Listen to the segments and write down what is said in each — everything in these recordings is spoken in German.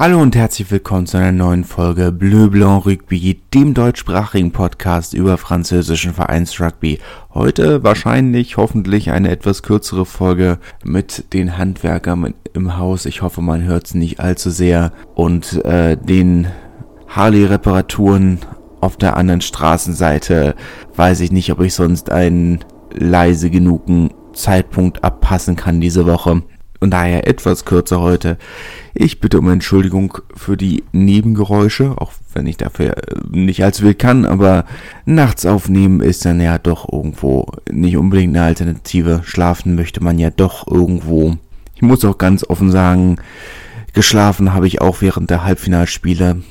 Hallo und herzlich willkommen zu einer neuen Folge Bleu Blanc Rugby, dem deutschsprachigen Podcast über französischen Vereinsrugby. Heute wahrscheinlich, hoffentlich eine etwas kürzere Folge mit den Handwerkern im Haus. Ich hoffe, man hört es nicht allzu sehr und äh, den Harley-Reparaturen auf der anderen Straßenseite weiß ich nicht, ob ich sonst einen leise genugen Zeitpunkt abpassen kann diese Woche und daher etwas kürzer heute. Ich bitte um Entschuldigung für die Nebengeräusche, auch wenn ich dafür nicht allzu viel kann, aber nachts aufnehmen ist dann ja doch irgendwo nicht unbedingt eine Alternative. Schlafen möchte man ja doch irgendwo. Ich muss auch ganz offen sagen, geschlafen habe ich auch während der Halbfinalspiele.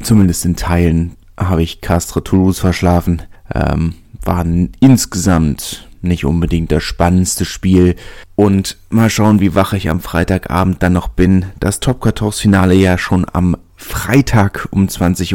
Zumindest in Teilen habe ich Castre Toulouse verschlafen. Ähm, waren insgesamt nicht unbedingt das spannendste Spiel. Und mal schauen, wie wach ich am Freitagabend dann noch bin. Das Top 14 Finale ja schon am Freitag um 20.45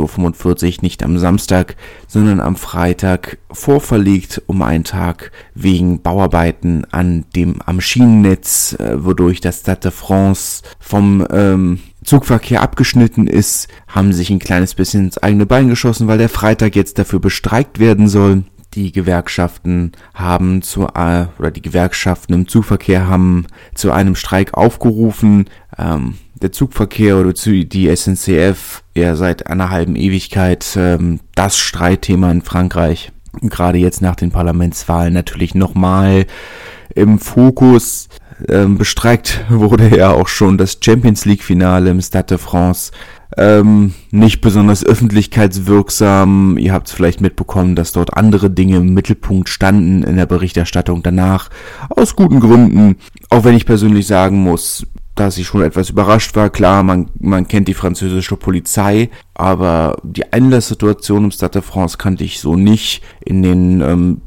Uhr, nicht am Samstag, sondern am Freitag vorverlegt um einen Tag wegen Bauarbeiten an dem am Schienennetz, äh, wodurch das Stade de France vom ähm, Zugverkehr abgeschnitten ist, haben sich ein kleines bisschen ins eigene Bein geschossen, weil der Freitag jetzt dafür bestreikt werden soll die Gewerkschaften haben zu äh, oder die Gewerkschaften im Zugverkehr haben zu einem Streik aufgerufen. Ähm, der Zugverkehr oder zu, die SNCF ja seit einer halben Ewigkeit ähm, das Streitthema in Frankreich. Gerade jetzt nach den Parlamentswahlen natürlich nochmal im Fokus. Ähm, bestreikt wurde ja auch schon das Champions League Finale im Stade de France ähm, nicht besonders öffentlichkeitswirksam. Ihr habt es vielleicht mitbekommen, dass dort andere Dinge im Mittelpunkt standen in der Berichterstattung danach. Aus guten Gründen. Auch wenn ich persönlich sagen muss, dass ich schon etwas überrascht war. Klar, man, man kennt die französische Polizei, aber die Einlasssituation im Stade de France kannte ich so nicht. In den, ähm,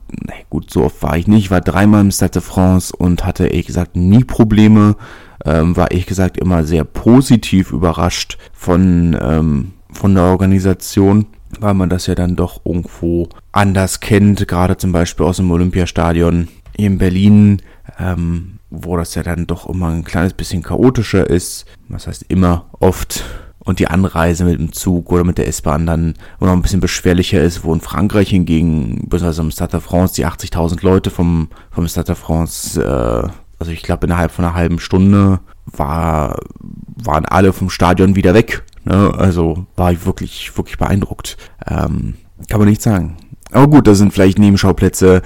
gut, so oft war ich nicht, war dreimal im Stade de France und hatte ehrlich gesagt nie Probleme ähm, war ich gesagt immer sehr positiv überrascht von, ähm, von der Organisation, weil man das ja dann doch irgendwo anders kennt, gerade zum Beispiel aus dem Olympiastadion in Berlin, ähm, wo das ja dann doch immer ein kleines bisschen chaotischer ist. Was heißt immer, oft und die Anreise mit dem Zug oder mit der S-Bahn dann noch ein bisschen beschwerlicher ist, wo in Frankreich hingegen, besonders im Stade de France, die 80.000 Leute vom, vom Stade de France äh, also ich glaube, innerhalb von einer halben Stunde war, waren alle vom Stadion wieder weg. Ne? Also war ich wirklich, wirklich beeindruckt. Ähm, kann man nicht sagen. Aber gut, da sind vielleicht Nebenschauplätze.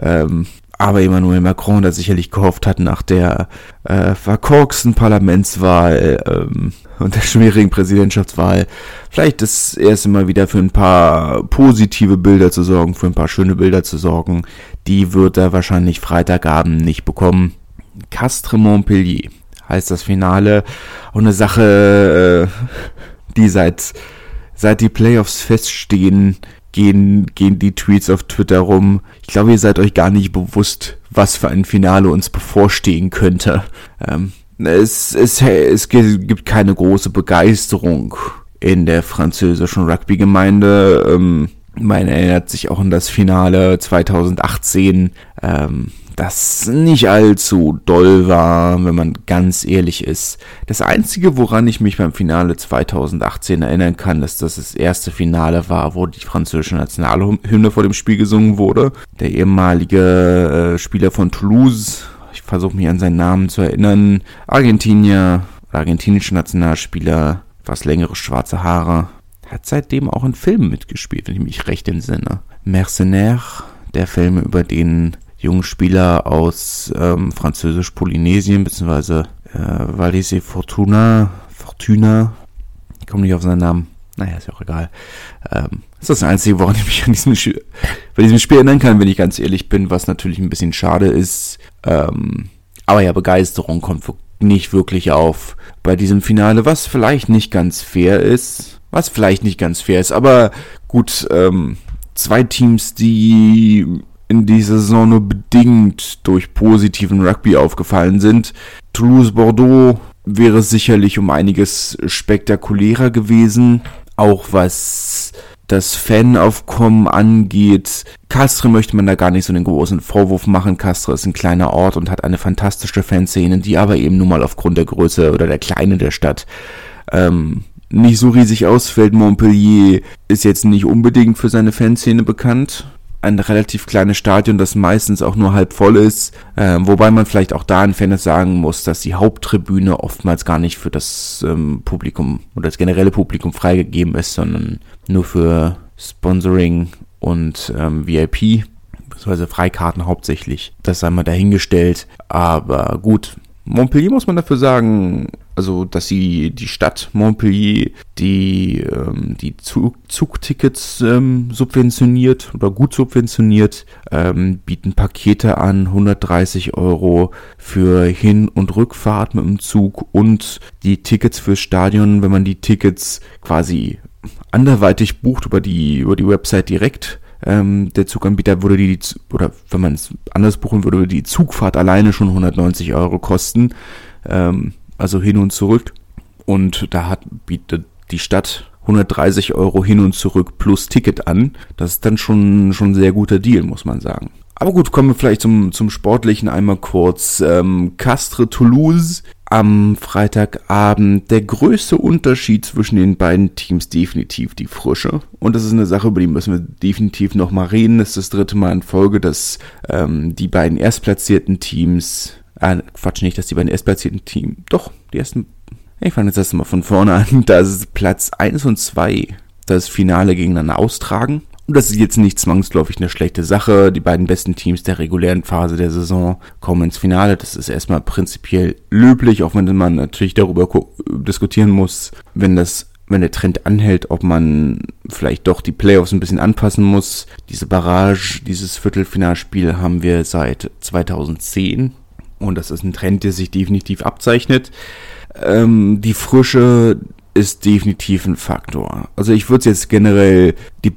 Ähm, aber Emmanuel Macron, der sicherlich gehofft hat, nach der äh, verkorksten Parlamentswahl ähm, und der schwierigen Präsidentschaftswahl, vielleicht das erste Mal wieder für ein paar positive Bilder zu sorgen, für ein paar schöne Bilder zu sorgen. Die wird er wahrscheinlich Freitagabend nicht bekommen. Castre Montpellier heißt das Finale. Und eine Sache, äh, die seit, seit die Playoffs feststehen, gehen, gehen die Tweets auf Twitter rum. Ich glaube, ihr seid euch gar nicht bewusst, was für ein Finale uns bevorstehen könnte. Ähm, es, es, es gibt keine große Begeisterung in der französischen Rugby-Gemeinde. Ähm, man erinnert sich auch an das Finale 2018. Ähm, das nicht allzu doll war, wenn man ganz ehrlich ist. Das Einzige, woran ich mich beim Finale 2018 erinnern kann, ist, dass das erste Finale war, wo die französische Nationalhymne vor dem Spiel gesungen wurde. Der ehemalige äh, Spieler von Toulouse, ich versuche mich an seinen Namen zu erinnern, Argentinier, argentinischer Nationalspieler, was längere schwarze Haare, hat seitdem auch in Filmen mitgespielt, wenn ich mich recht entsinne. Mercenaire, der Film über den jungen Spieler aus ähm, Französisch-Polynesien, beziehungsweise äh, Valise Fortuna, Fortuna, ich komme nicht auf seinen Namen, naja, ist ja auch egal. Ähm, das ist das Einzige, woran ich mich an diesem, Spiel, bei diesem Spiel erinnern kann, wenn ich ganz ehrlich bin, was natürlich ein bisschen schade ist. Ähm, aber ja, Begeisterung kommt nicht wirklich auf bei diesem Finale, was vielleicht nicht ganz fair ist. Was vielleicht nicht ganz fair ist, aber gut, ähm, zwei Teams, die in dieser Saison nur bedingt durch positiven Rugby aufgefallen sind. Toulouse-Bordeaux wäre sicherlich um einiges spektakulärer gewesen, auch was das Fanaufkommen angeht. Castre möchte man da gar nicht so einen großen Vorwurf machen. Castre ist ein kleiner Ort und hat eine fantastische Fanszene, die aber eben nun mal aufgrund der Größe oder der Kleine der Stadt ähm, nicht so riesig ausfällt. Montpellier ist jetzt nicht unbedingt für seine Fanszene bekannt. Ein relativ kleines Stadion, das meistens auch nur halb voll ist, äh, wobei man vielleicht auch da in Fairness sagen muss, dass die Haupttribüne oftmals gar nicht für das ähm, Publikum oder das generelle Publikum freigegeben ist, sondern nur für Sponsoring und ähm, VIP, beziehungsweise Freikarten hauptsächlich. Das sei mal dahingestellt. Aber gut, Montpellier muss man dafür sagen, also dass sie die Stadt Montpellier die ähm, die Zug Zugtickets ähm, subventioniert oder gut subventioniert, ähm, bieten Pakete an 130 Euro für Hin- und Rückfahrt mit dem Zug und die Tickets fürs Stadion, wenn man die Tickets quasi anderweitig bucht über die über die Website direkt ähm, der Zuganbieter würde die, oder wenn man es anders buchen würde, würde die Zugfahrt alleine schon 190 Euro kosten, ähm, also hin und zurück. Und da hat, bietet die Stadt 130 Euro hin und zurück plus Ticket an. Das ist dann schon, schon ein sehr guter Deal, muss man sagen. Aber gut, kommen wir vielleicht zum, zum Sportlichen einmal kurz. Ähm, Castre Toulouse am Freitagabend. Der größte Unterschied zwischen den beiden Teams definitiv die Frische. Und das ist eine Sache, über die müssen wir definitiv nochmal reden. Das ist das dritte Mal in Folge, dass ähm, die beiden erstplatzierten Teams, äh, Quatsch nicht, dass die beiden erstplatzierten Teams, doch, die ersten, ich fange jetzt erstmal von vorne an, dass Platz 1 und 2 das Finale gegeneinander austragen. Und das ist jetzt nicht zwangsläufig eine schlechte Sache. Die beiden besten Teams der regulären Phase der Saison kommen ins Finale. Das ist erstmal prinzipiell löblich, auch wenn man natürlich darüber diskutieren muss, wenn das wenn der Trend anhält, ob man vielleicht doch die Playoffs ein bisschen anpassen muss. Diese Barrage, dieses Viertelfinalspiel haben wir seit 2010 und das ist ein Trend, der sich definitiv abzeichnet. Ähm, die Frische ist definitiv ein Faktor. Also ich würde jetzt generell die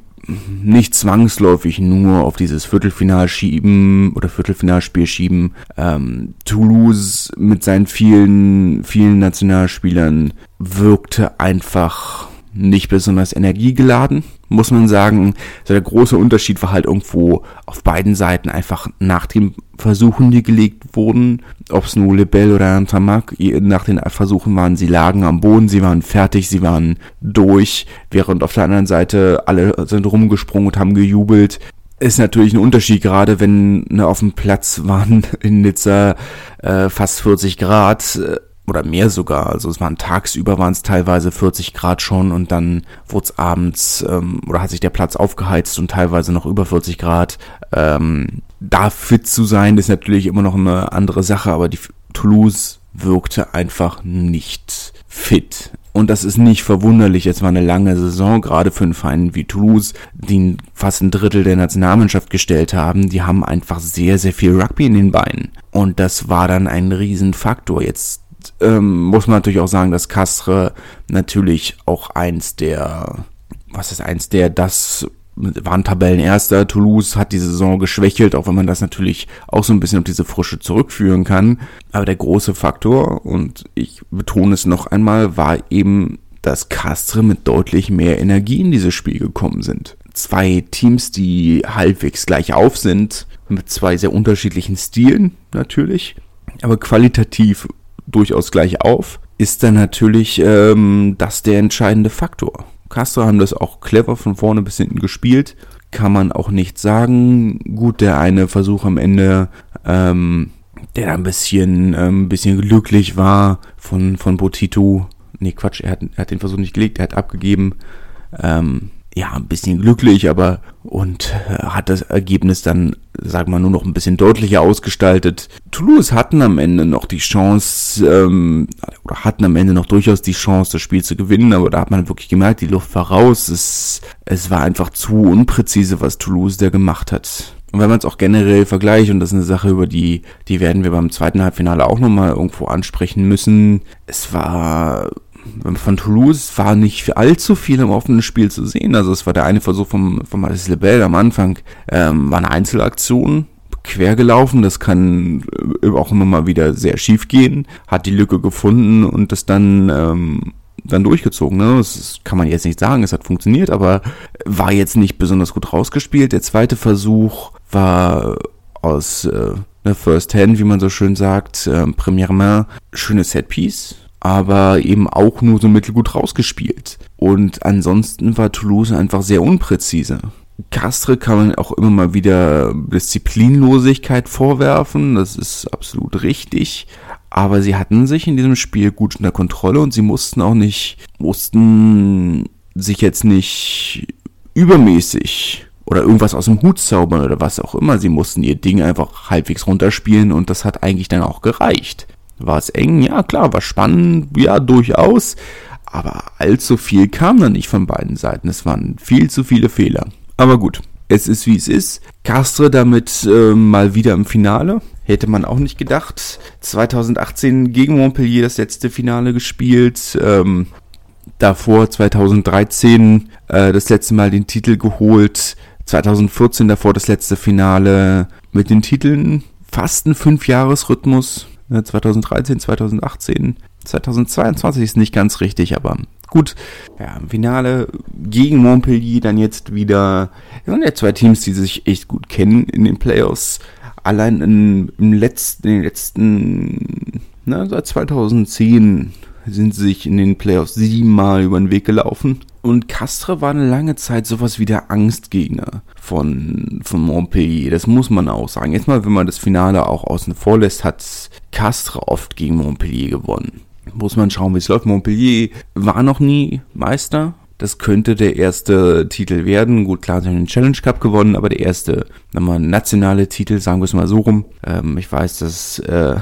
nicht zwangsläufig nur auf dieses Viertelfinal schieben oder Viertelfinalspiel schieben. Ähm, Toulouse mit seinen vielen, vielen Nationalspielern wirkte einfach nicht besonders energiegeladen muss man sagen, so der große Unterschied war halt irgendwo auf beiden Seiten einfach nach den Versuchen, die gelegt wurden, ob es nur Lebel oder Antamak, nach den Versuchen waren, sie lagen am Boden, sie waren fertig, sie waren durch, während auf der anderen Seite alle sind rumgesprungen und haben gejubelt ist natürlich ein Unterschied, gerade wenn ne, auf dem Platz waren in Nizza äh, fast 40 Grad. Äh, oder mehr sogar. Also es waren tagsüber waren es teilweise 40 Grad schon und dann wurde es abends ähm, oder hat sich der Platz aufgeheizt und teilweise noch über 40 Grad. Ähm, da fit zu sein ist natürlich immer noch eine andere Sache, aber die Toulouse wirkte einfach nicht fit. Und das ist nicht verwunderlich. Es war eine lange Saison, gerade für einen Verein wie Toulouse, die fast ein Drittel der Nationalmannschaft gestellt haben. Die haben einfach sehr, sehr viel Rugby in den Beinen. Und das war dann ein Riesenfaktor. Jetzt ähm, muss man natürlich auch sagen, dass Castre natürlich auch eins der, was ist eins der, das waren Tabellenerster. Toulouse hat die Saison geschwächelt, auch wenn man das natürlich auch so ein bisschen auf diese Frische zurückführen kann. Aber der große Faktor, und ich betone es noch einmal, war eben, dass Castre mit deutlich mehr Energie in dieses Spiel gekommen sind. Zwei Teams, die halbwegs gleich auf sind, mit zwei sehr unterschiedlichen Stilen natürlich, aber qualitativ durchaus gleich auf, ist dann natürlich ähm, das der entscheidende Faktor. Castro haben das auch clever von vorne bis hinten gespielt, kann man auch nicht sagen. Gut, der eine Versuch am Ende, ähm, der ein bisschen, ähm, bisschen glücklich war von, von Botito. Nee, Quatsch, er hat, er hat den Versuch nicht gelegt, er hat abgegeben. Ähm, ja, ein bisschen glücklich, aber und äh, hat das Ergebnis dann, sagen wir nur noch ein bisschen deutlicher ausgestaltet. Toulouse hatten am Ende noch die Chance, ähm, oder hatten am Ende noch durchaus die Chance, das Spiel zu gewinnen, aber da hat man wirklich gemerkt, die Luft war raus. Es, es war einfach zu unpräzise, was Toulouse da gemacht hat. Und wenn man es auch generell vergleicht, und das ist eine Sache, über die, die werden wir beim zweiten Halbfinale auch nochmal irgendwo ansprechen müssen, es war von Toulouse war nicht allzu viel im offenen Spiel zu sehen. Also es war der eine Versuch vom, vom Alice Lebel am Anfang, ähm, war eine Einzelaktion, quer gelaufen, das kann äh, auch immer mal wieder sehr schief gehen, hat die Lücke gefunden und das dann, ähm, dann durchgezogen. Ne? Das kann man jetzt nicht sagen, es hat funktioniert, aber war jetzt nicht besonders gut rausgespielt. Der zweite Versuch war aus äh, ne, First Hand, wie man so schön sagt, äh, Première Main, schönes Setpiece, aber eben auch nur so mittelgut rausgespielt. Und ansonsten war Toulouse einfach sehr unpräzise. Castre kann man auch immer mal wieder Disziplinlosigkeit vorwerfen, das ist absolut richtig. Aber sie hatten sich in diesem Spiel gut unter Kontrolle und sie mussten auch nicht, mussten sich jetzt nicht übermäßig oder irgendwas aus dem Hut zaubern oder was auch immer. Sie mussten ihr Ding einfach halbwegs runterspielen und das hat eigentlich dann auch gereicht. War es eng? Ja, klar. War spannend? Ja, durchaus. Aber allzu viel kam dann nicht von beiden Seiten. Es waren viel zu viele Fehler. Aber gut, es ist wie es ist. Castre damit äh, mal wieder im Finale. Hätte man auch nicht gedacht. 2018 gegen Montpellier das letzte Finale gespielt. Ähm, davor 2013 äh, das letzte Mal den Titel geholt. 2014 davor das letzte Finale mit den Titeln. Fast ein Fünfjahresrhythmus. 2013, 2018, 2022 ist nicht ganz richtig, aber gut. Ja, im Finale gegen Montpellier dann jetzt wieder. Das sind ja zwei Teams, die sich echt gut kennen in den Playoffs. Allein in, im letzten, in den letzten, na, seit 2010 sind sie sich in den Playoffs siebenmal über den Weg gelaufen. Und Castre war eine lange Zeit sowas wie der Angstgegner von, von Montpellier. Das muss man auch sagen. Jetzt mal, wenn man das Finale auch außen vor lässt, hat Castre oft gegen Montpellier gewonnen. Muss man schauen, wie es läuft. Montpellier war noch nie Meister. Das könnte der erste Titel werden. Gut, klar, sie haben den Challenge Cup gewonnen, aber der erste, nochmal nationale Titel, sagen wir es mal so rum. Ähm, ich weiß, dass äh,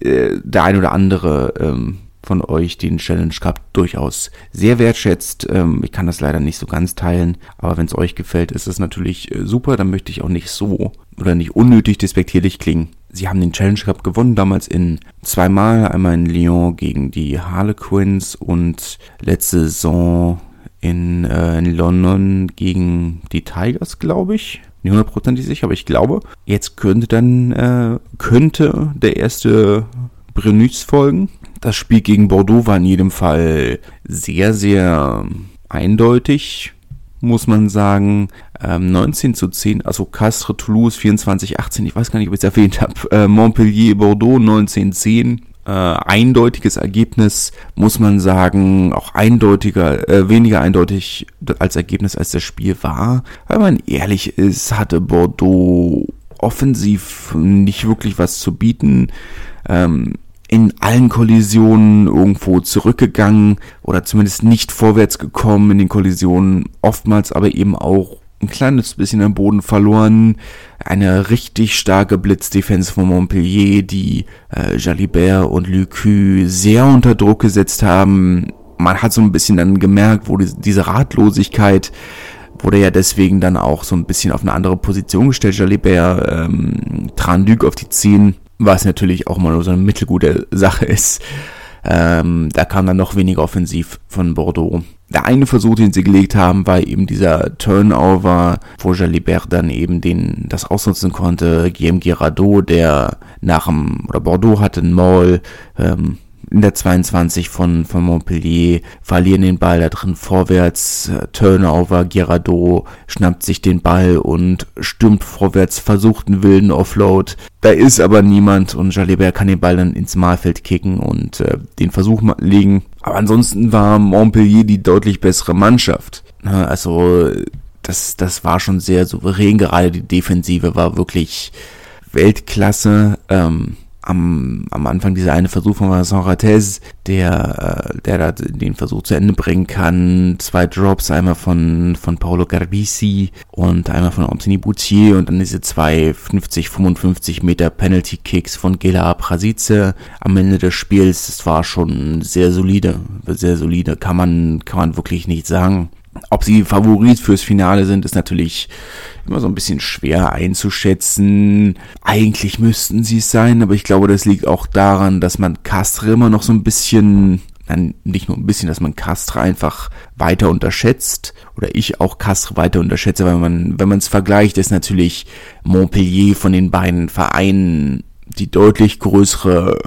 äh, der ein oder andere ähm, von euch den Challenge Cup durchaus sehr wertschätzt. Ähm, ich kann das leider nicht so ganz teilen, aber wenn es euch gefällt, ist es natürlich äh, super. Dann möchte ich auch nicht so oder nicht unnötig despektierlich klingen. Sie haben den Challenge Cup gewonnen, damals in zweimal, einmal in Lyon gegen die Harlequins und letzte Saison in, äh, in London gegen die Tigers, glaube ich. Nicht hundertprozentig sicher, aber ich glaube, jetzt könnte dann, äh, könnte der erste Brenüs folgen. Das Spiel gegen Bordeaux war in jedem Fall sehr, sehr eindeutig, muss man sagen. Ähm, 19 zu 10, also Castres Toulouse 24 18, ich weiß gar nicht, ob ich es erwähnt habe. Äh, Montpellier Bordeaux 19 10. Äh, eindeutiges Ergebnis, muss man sagen, auch eindeutiger, äh, weniger eindeutig als Ergebnis als das Spiel war. Wenn man ehrlich ist, hatte Bordeaux offensiv nicht wirklich was zu bieten. Ähm, in allen Kollisionen irgendwo zurückgegangen oder zumindest nicht vorwärts gekommen in den Kollisionen, oftmals aber eben auch ein kleines bisschen am Boden verloren. Eine richtig starke Blitzdefense von Montpellier, die äh, Jalibert und Lucu sehr unter Druck gesetzt haben. Man hat so ein bisschen dann gemerkt, wo die, diese Ratlosigkeit wurde ja deswegen dann auch so ein bisschen auf eine andere Position gestellt. Jalibert, ähm, Tranduc auf die 10 was natürlich auch mal so eine mittelgute Sache ist. Ähm, da kam dann noch weniger offensiv von Bordeaux. Der eine Versuch, den sie gelegt haben, war eben dieser Turnover, wo Jalibert dann eben den, das ausnutzen konnte. Guillaume Girardot, der nach dem, oder Bordeaux hatte einen Maul, ähm, in der 22 von, von Montpellier, verlieren den Ball da drin vorwärts, Turnover, Girardot schnappt sich den Ball und stürmt vorwärts, versucht einen wilden Offload. Da ist aber niemand und Jalibert kann den Ball dann ins Mahlfeld kicken und äh, den Versuch legen. Aber ansonsten war Montpellier die deutlich bessere Mannschaft. Also das, das war schon sehr souverän, gerade die Defensive war wirklich Weltklasse. Ähm, am, am Anfang dieser eine Versuch von Vincent Rates, der, äh, der den Versuch zu Ende bringen kann. Zwei Drops, einmal von, von Paolo Garbisi und einmal von Anthony Boutier und dann diese zwei 50, 55 Meter Penalty Kicks von Gela Prasice am Ende des Spiels. Das war schon sehr solide, sehr solide, kann man, kann man wirklich nicht sagen. Ob sie Favorit fürs Finale sind, ist natürlich immer so ein bisschen schwer einzuschätzen. Eigentlich müssten sie es sein, aber ich glaube, das liegt auch daran, dass man Castre immer noch so ein bisschen, nein, nicht nur ein bisschen, dass man Castre einfach weiter unterschätzt oder ich auch Castre weiter unterschätze, weil man, wenn man es vergleicht, ist natürlich Montpellier von den beiden Vereinen die deutlich größere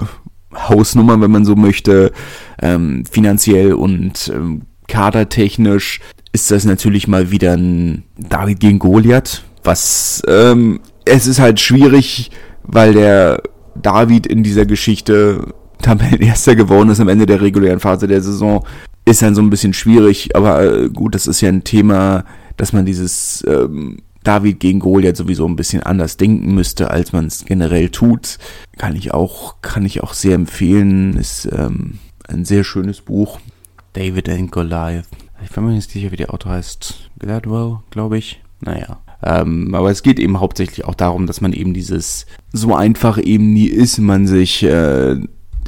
Hausnummer, wenn man so möchte, ähm, finanziell und ähm, kadertechnisch ist das natürlich mal wieder ein David gegen Goliath, was ähm, es ist halt schwierig, weil der David in dieser Geschichte Tabellenerster geworden ist am Ende der regulären Phase der Saison, ist dann so ein bisschen schwierig. Aber äh, gut, das ist ja ein Thema, dass man dieses ähm, David gegen Goliath sowieso ein bisschen anders denken müsste, als man es generell tut. Kann ich auch, kann ich auch sehr empfehlen. Ist ähm, ein sehr schönes Buch. David and Goliath. Ich bin mir nicht sicher, wie der Autor heißt. Gladwell, glaube ich. Naja. Ähm, aber es geht eben hauptsächlich auch darum, dass man eben dieses so einfach eben nie ist, man sich äh,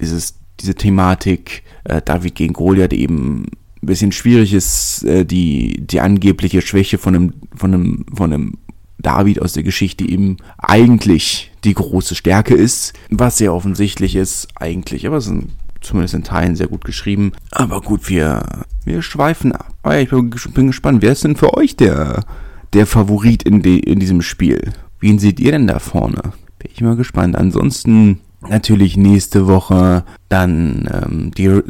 dieses diese Thematik äh, David gegen Goliath eben ein bisschen schwierig ist, äh, die die angebliche Schwäche von einem von einem von einem David aus der Geschichte eben eigentlich die große Stärke ist, was sehr offensichtlich ist eigentlich, aber es ist ein, zumindest in Teilen sehr gut geschrieben. Aber gut, wir wir schweifen ab. Aber ah ich bin, bin gespannt, wer ist denn für euch der der Favorit in, de, in diesem Spiel. Wen seht ihr denn da vorne? Bin ich mal gespannt. Ansonsten natürlich nächste Woche dann ähm, die,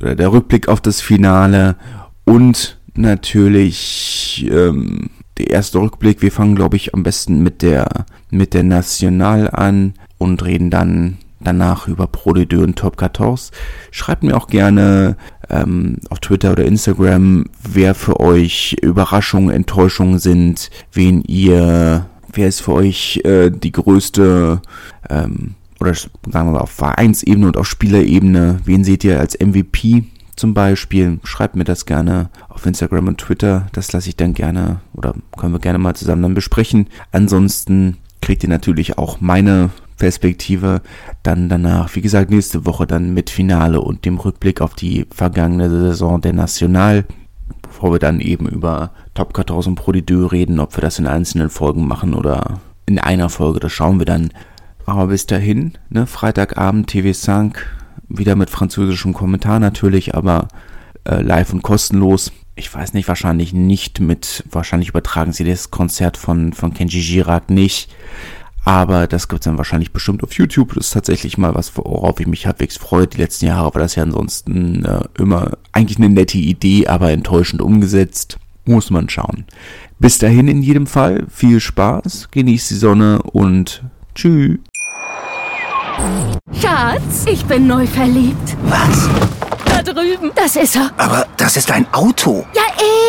der Rückblick auf das Finale und natürlich ähm, der erste Rückblick. Wir fangen, glaube ich, am besten mit der mit der National an und reden dann danach über Pro de Deux und Top 14. Schreibt mir auch gerne ähm, auf Twitter oder Instagram, wer für euch Überraschungen, Enttäuschungen sind, wen ihr, wer ist für euch äh, die größte, ähm, oder sagen wir mal auf Vereinsebene und auf Spielerebene, wen seht ihr als MVP zum Beispiel? Schreibt mir das gerne auf Instagram und Twitter, das lasse ich dann gerne, oder können wir gerne mal zusammen dann besprechen. Ansonsten kriegt ihr natürlich auch meine Perspektive dann danach, wie gesagt, nächste Woche dann mit Finale und dem Rückblick auf die vergangene Saison der National, bevor wir dann eben über Top 14 Pro de Deux reden, ob wir das in einzelnen Folgen machen oder in einer Folge, das schauen wir dann. Aber bis dahin, ne, Freitagabend TV5, wieder mit französischem Kommentar natürlich, aber äh, live und kostenlos. Ich weiß nicht, wahrscheinlich nicht mit, wahrscheinlich übertragen sie das Konzert von, von Kenji Girac nicht. Aber das gibt's dann wahrscheinlich bestimmt auf YouTube. Das ist tatsächlich mal was, worauf ich mich halbwegs freue. Die letzten Jahre war das ja ansonsten äh, immer eigentlich eine nette Idee, aber enttäuschend umgesetzt. Muss man schauen. Bis dahin in jedem Fall viel Spaß, genießt die Sonne und tschüss. Schatz, ich bin neu verliebt. Was? Da drüben. Das ist er. Aber das ist ein Auto. Ja,